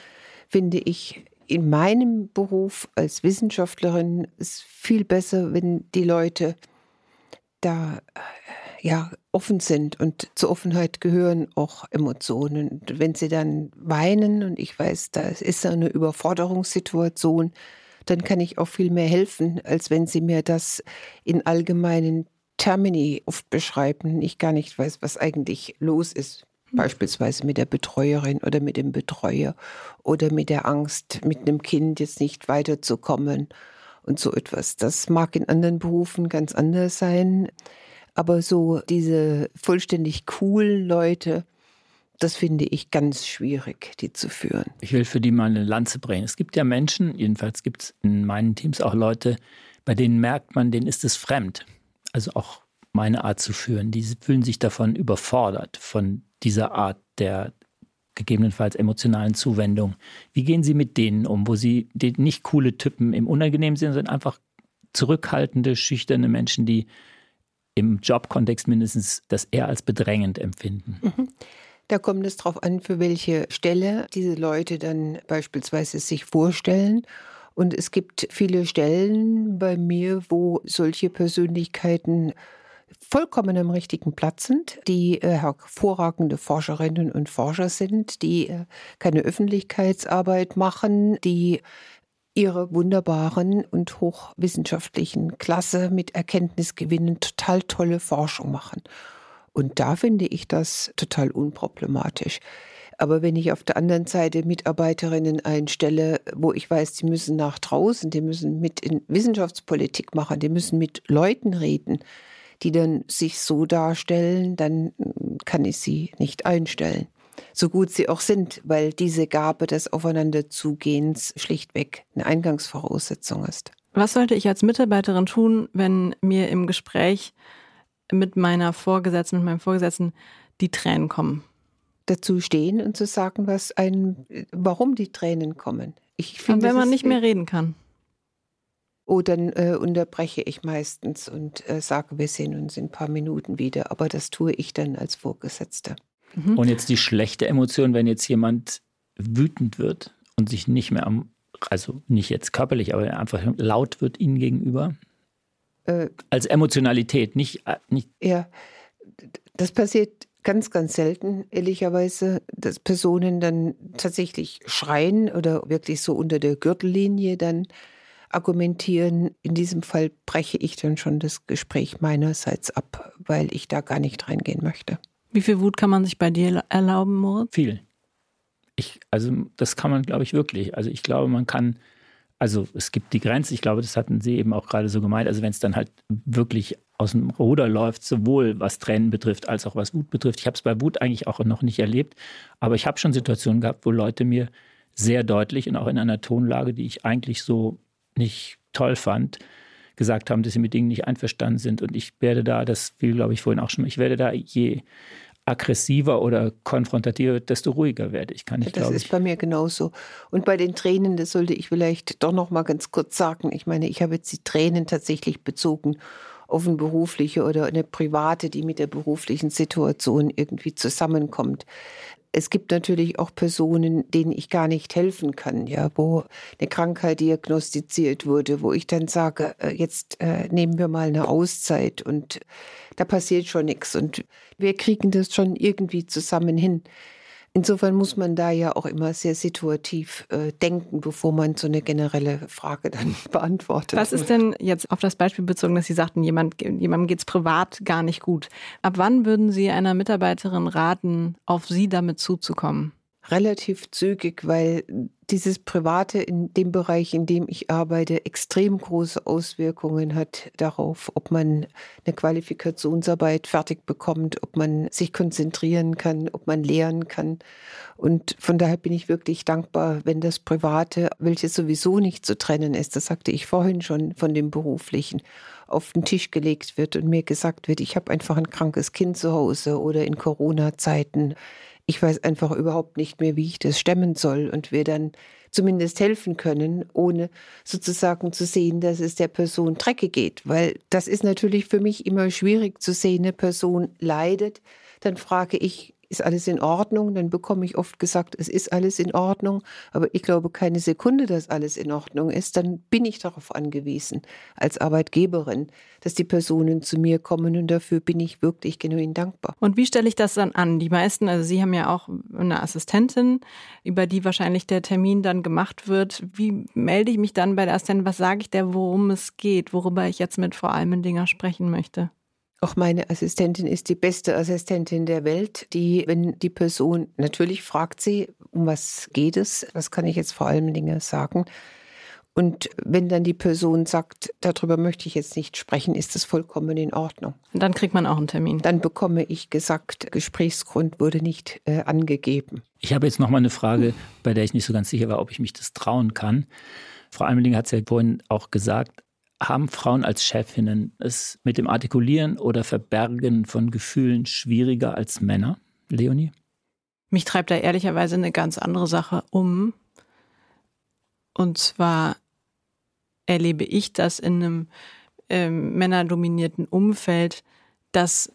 finde ich in meinem Beruf als Wissenschaftlerin es viel besser, wenn die Leute da ja, offen sind und zur Offenheit gehören auch Emotionen. Und wenn sie dann weinen und ich weiß, da ist eine Überforderungssituation, dann kann ich auch viel mehr helfen, als wenn sie mir das in allgemeinen Termini oft beschreiben. Ich gar nicht weiß, was eigentlich los ist. Beispielsweise mit der Betreuerin oder mit dem Betreuer oder mit der Angst, mit einem Kind jetzt nicht weiterzukommen und so etwas. Das mag in anderen Berufen ganz anders sein. Aber so diese vollständig coolen Leute, das finde ich ganz schwierig, die zu führen. Ich will für die mal eine Lanze brechen. Es gibt ja Menschen, jedenfalls gibt es in meinen Teams auch Leute, bei denen merkt man, denen ist es fremd. Also auch meine Art zu führen. Die fühlen sich davon überfordert, von dieser Art der gegebenenfalls emotionalen Zuwendung. Wie gehen Sie mit denen um, wo Sie nicht coole Typen im Unangenehmen sind, sondern einfach zurückhaltende, schüchterne Menschen, die im Jobkontext mindestens das eher als bedrängend empfinden. Mhm. Da kommt es darauf an, für welche Stelle diese Leute dann beispielsweise sich vorstellen. Und es gibt viele Stellen bei mir, wo solche Persönlichkeiten vollkommen am richtigen Platz sind, die äh, hervorragende Forscherinnen und Forscher sind, die äh, keine Öffentlichkeitsarbeit machen, die ihre wunderbaren und hochwissenschaftlichen Klasse mit Erkenntnisgewinnen total tolle Forschung machen. Und da finde ich das total unproblematisch. Aber wenn ich auf der anderen Seite Mitarbeiterinnen einstelle, wo ich weiß, die müssen nach draußen, die müssen mit in Wissenschaftspolitik machen, die müssen mit Leuten reden, die dann sich so darstellen, dann kann ich sie nicht einstellen so gut sie auch sind, weil diese Gabe des Aufeinanderzugehens schlichtweg eine Eingangsvoraussetzung ist. Was sollte ich als Mitarbeiterin tun, wenn mir im Gespräch mit meiner Vorgesetzten, mit meinem Vorgesetzten die Tränen kommen? Dazu stehen und zu sagen, was ein, warum die Tränen kommen. Ich finde, wenn man nicht mehr reden kann. Oh, dann äh, unterbreche ich meistens und äh, sage, wir sehen uns in ein paar Minuten wieder. Aber das tue ich dann als Vorgesetzte. Mhm. Und jetzt die schlechte Emotion, wenn jetzt jemand wütend wird und sich nicht mehr am also nicht jetzt körperlich, aber einfach laut wird ihnen gegenüber? Äh, Als Emotionalität, nicht, äh, nicht. Ja, das passiert ganz, ganz selten, ehrlicherweise, dass Personen dann tatsächlich schreien oder wirklich so unter der Gürtellinie dann argumentieren. In diesem Fall breche ich dann schon das Gespräch meinerseits ab, weil ich da gar nicht reingehen möchte. Wie viel Wut kann man sich bei dir erlauben, Moritz? Viel. Ich, also das kann man, glaube ich, wirklich. Also ich glaube, man kann, also es gibt die Grenze, ich glaube, das hatten Sie eben auch gerade so gemeint, also wenn es dann halt wirklich aus dem Ruder läuft, sowohl was Tränen betrifft, als auch was Wut betrifft. Ich habe es bei Wut eigentlich auch noch nicht erlebt, aber ich habe schon Situationen gehabt, wo Leute mir sehr deutlich und auch in einer Tonlage, die ich eigentlich so nicht toll fand, gesagt haben, dass sie mit Dingen nicht einverstanden sind. Und ich werde da, das fiel, glaube ich, vorhin auch schon, ich werde da je aggressiver oder konfrontativer, desto ruhiger werde ich, kann ich, Das ist ich. bei mir genauso. Und bei den Tränen, das sollte ich vielleicht doch noch mal ganz kurz sagen. Ich meine, ich habe jetzt die Tränen tatsächlich bezogen auf eine berufliche oder eine private, die mit der beruflichen Situation irgendwie zusammenkommt. Es gibt natürlich auch Personen, denen ich gar nicht helfen kann, ja, wo eine Krankheit diagnostiziert wurde, wo ich dann sage, äh, jetzt äh, nehmen wir mal eine Auszeit und da passiert schon nichts und wir kriegen das schon irgendwie zusammen hin. Insofern muss man da ja auch immer sehr situativ äh, denken, bevor man so eine generelle Frage dann beantwortet. Was ist denn jetzt auf das Beispiel bezogen, dass Sie sagten, jemand, jemandem geht es privat gar nicht gut? Ab wann würden Sie einer Mitarbeiterin raten, auf Sie damit zuzukommen? Relativ zügig, weil dieses Private in dem Bereich, in dem ich arbeite, extrem große Auswirkungen hat darauf, ob man eine Qualifikationsarbeit fertig bekommt, ob man sich konzentrieren kann, ob man lernen kann. Und von daher bin ich wirklich dankbar, wenn das Private, welches sowieso nicht zu trennen ist, das sagte ich vorhin schon von dem Beruflichen, auf den Tisch gelegt wird und mir gesagt wird, ich habe einfach ein krankes Kind zu Hause oder in Corona-Zeiten ich weiß einfach überhaupt nicht mehr, wie ich das stemmen soll und wir dann zumindest helfen können, ohne sozusagen zu sehen, dass es der Person Drecke geht. Weil das ist natürlich für mich immer schwierig zu sehen, eine Person leidet. Dann frage ich, ist alles in Ordnung? Dann bekomme ich oft gesagt, es ist alles in Ordnung, aber ich glaube keine Sekunde, dass alles in Ordnung ist. Dann bin ich darauf angewiesen, als Arbeitgeberin, dass die Personen zu mir kommen und dafür bin ich wirklich genuin dankbar. Und wie stelle ich das dann an? Die meisten, also Sie haben ja auch eine Assistentin, über die wahrscheinlich der Termin dann gemacht wird. Wie melde ich mich dann bei der Assistentin? Was sage ich der, worum es geht, worüber ich jetzt mit Frau Almendinger sprechen möchte? Auch meine Assistentin ist die beste Assistentin der Welt, die, wenn die Person, natürlich fragt sie, um was geht es, was kann ich jetzt vor allem Dinge sagen. Und wenn dann die Person sagt, darüber möchte ich jetzt nicht sprechen, ist das vollkommen in Ordnung. Und dann kriegt man auch einen Termin. Dann bekomme ich gesagt, Gesprächsgrund wurde nicht äh, angegeben. Ich habe jetzt noch mal eine Frage, bei der ich nicht so ganz sicher war, ob ich mich das trauen kann. Frau Almending hat es ja vorhin auch gesagt, haben Frauen als Chefinnen es mit dem Artikulieren oder Verbergen von Gefühlen schwieriger als Männer, Leonie? Mich treibt da ehrlicherweise eine ganz andere Sache um. Und zwar erlebe ich das in einem ähm, männerdominierten Umfeld, dass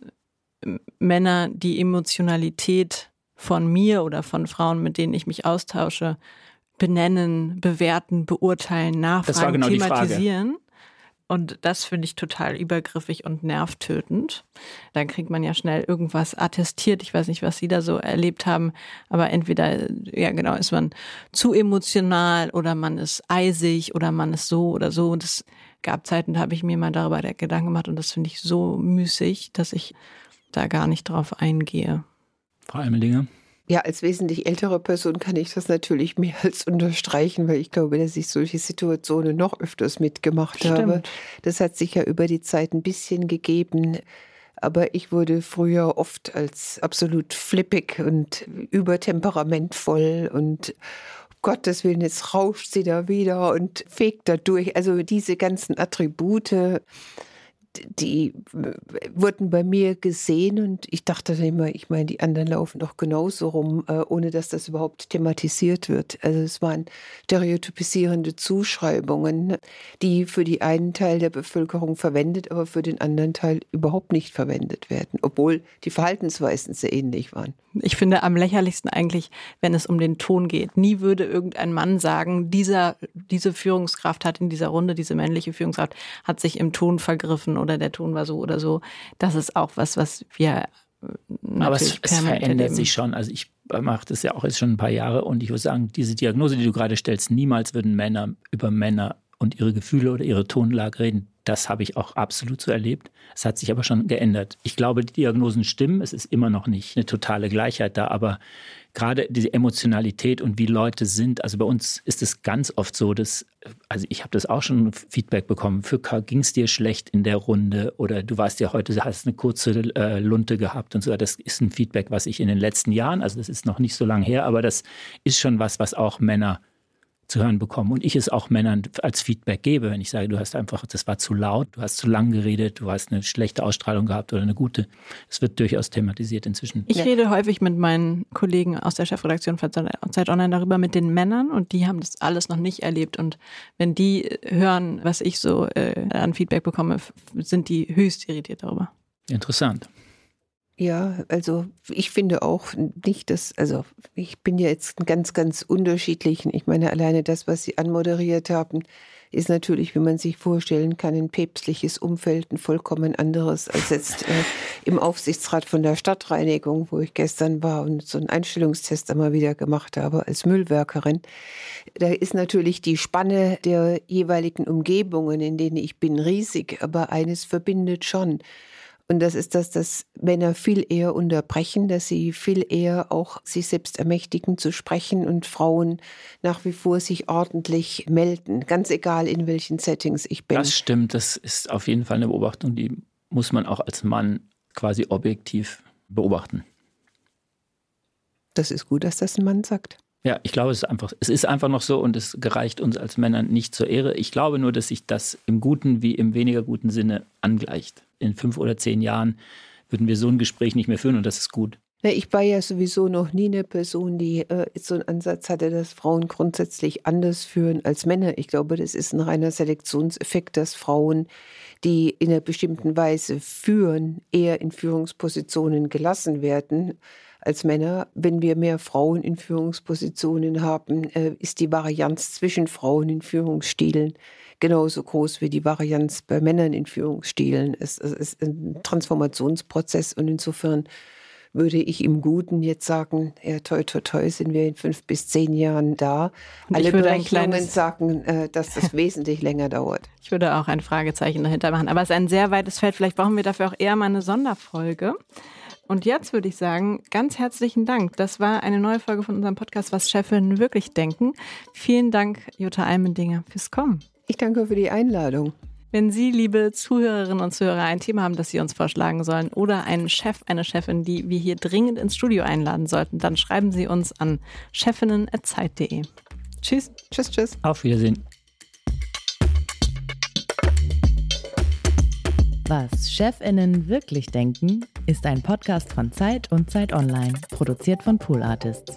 Männer die Emotionalität von mir oder von Frauen, mit denen ich mich austausche, benennen, bewerten, beurteilen, nachfragen, genau thematisieren. Und das finde ich total übergriffig und nervtötend. Dann kriegt man ja schnell irgendwas attestiert. Ich weiß nicht, was Sie da so erlebt haben, aber entweder, ja genau, ist man zu emotional oder man ist eisig oder man ist so oder so. Und es gab Zeiten, da habe ich mir mal darüber Gedanken gemacht und das finde ich so müßig, dass ich da gar nicht drauf eingehe. Frau Almendinger? Ja, als wesentlich ältere Person kann ich das natürlich mehr als unterstreichen, weil ich glaube, dass ich solche Situationen noch öfters mitgemacht Stimmt. habe. Das hat sich ja über die Zeit ein bisschen gegeben. Aber ich wurde früher oft als absolut flippig und übertemperamentvoll und um Gottes Willen, jetzt rauscht sie da wieder und fegt da durch. Also diese ganzen Attribute, die wurden bei mir gesehen und ich dachte immer, ich meine, die anderen laufen doch genauso rum, äh, ohne dass das überhaupt thematisiert wird. Also es waren stereotypisierende Zuschreibungen, die für die einen Teil der Bevölkerung verwendet, aber für den anderen Teil überhaupt nicht verwendet werden, obwohl die Verhaltensweisen sehr ähnlich waren. Ich finde am lächerlichsten eigentlich, wenn es um den Ton geht. Nie würde irgendein Mann sagen, dieser, diese Führungskraft hat in dieser Runde, diese männliche Führungskraft hat sich im Ton vergriffen oder der Ton war so oder so. Das ist auch was, was wir äh, aber es, es verändert erleben. sich schon. Also ich mache das ja auch jetzt schon ein paar Jahre und ich würde sagen, diese Diagnose, die du gerade stellst, niemals würden Männer über Männer und ihre Gefühle oder ihre Tonlage reden. Das habe ich auch absolut so erlebt. Es hat sich aber schon geändert. Ich glaube, die Diagnosen stimmen. Es ist immer noch nicht eine totale Gleichheit da, aber gerade diese Emotionalität und wie Leute sind. Also bei uns ist es ganz oft so, dass, also ich habe das auch schon Feedback bekommen, für ging es dir schlecht in der Runde oder du warst ja heute, hast eine kurze äh, Lunte gehabt und so. Das ist ein Feedback, was ich in den letzten Jahren, also das ist noch nicht so lange her, aber das ist schon was, was auch Männer zu hören bekommen und ich es auch Männern als Feedback gebe, wenn ich sage, du hast einfach, das war zu laut, du hast zu lang geredet, du hast eine schlechte Ausstrahlung gehabt oder eine gute. Es wird durchaus thematisiert inzwischen. Ich rede häufig mit meinen Kollegen aus der Chefredaktion von Zeit Online darüber mit den Männern und die haben das alles noch nicht erlebt und wenn die hören, was ich so äh, an Feedback bekomme, sind die höchst irritiert darüber. Interessant. Ja, also ich finde auch nicht, dass, also ich bin ja jetzt ganz, ganz unterschiedlichen. Ich meine, alleine das, was Sie anmoderiert haben, ist natürlich, wie man sich vorstellen kann, ein päpstliches Umfeld ein vollkommen anderes als jetzt äh, im Aufsichtsrat von der Stadtreinigung, wo ich gestern war und so einen Einstellungstest einmal wieder gemacht habe als Müllwerkerin. Da ist natürlich die Spanne der jeweiligen Umgebungen, in denen ich bin, riesig, aber eines verbindet schon. Und das ist das, dass Männer viel eher unterbrechen, dass sie viel eher auch sich selbst ermächtigen zu sprechen und Frauen nach wie vor sich ordentlich melden, ganz egal in welchen Settings ich bin. Das stimmt, das ist auf jeden Fall eine Beobachtung, die muss man auch als Mann quasi objektiv beobachten. Das ist gut, dass das ein Mann sagt. Ja, ich glaube, es ist einfach, es ist einfach noch so und es gereicht uns als Männern nicht zur Ehre. Ich glaube nur, dass sich das im guten wie im weniger guten Sinne angleicht. In fünf oder zehn Jahren würden wir so ein Gespräch nicht mehr führen und das ist gut. Ich war ja sowieso noch nie eine Person, die äh, so einen Ansatz hatte, dass Frauen grundsätzlich anders führen als Männer. Ich glaube, das ist ein reiner Selektionseffekt, dass Frauen, die in einer bestimmten Weise führen, eher in Führungspositionen gelassen werden als Männer. Wenn wir mehr Frauen in Führungspositionen haben, äh, ist die Varianz zwischen Frauen in Führungsstilen genauso groß wie die Varianz bei Männern in Führungsstilen. Es, es ist ein Transformationsprozess und insofern würde ich im Guten jetzt sagen, ja, toi, toi, toi, sind wir in fünf bis zehn Jahren da. Und Alle Berechnungen sagen, äh, dass das wesentlich länger dauert. Ich würde auch ein Fragezeichen dahinter machen. Aber es ist ein sehr weites Feld. Vielleicht brauchen wir dafür auch eher mal eine Sonderfolge. Und jetzt würde ich sagen, ganz herzlichen Dank. Das war eine neue Folge von unserem Podcast, was Chefinnen wirklich denken. Vielen Dank, Jutta Almendinger, fürs Kommen. Ich danke für die Einladung. Wenn Sie, liebe Zuhörerinnen und Zuhörer, ein Thema haben, das Sie uns vorschlagen sollen oder einen Chef, eine Chefin, die wir hier dringend ins Studio einladen sollten, dann schreiben Sie uns an chefinnen.zeit.de. Tschüss. Tschüss, tschüss. Auf Wiedersehen. Was Chefinnen wirklich denken, ist ein Podcast von Zeit und Zeit Online, produziert von Pool Artists.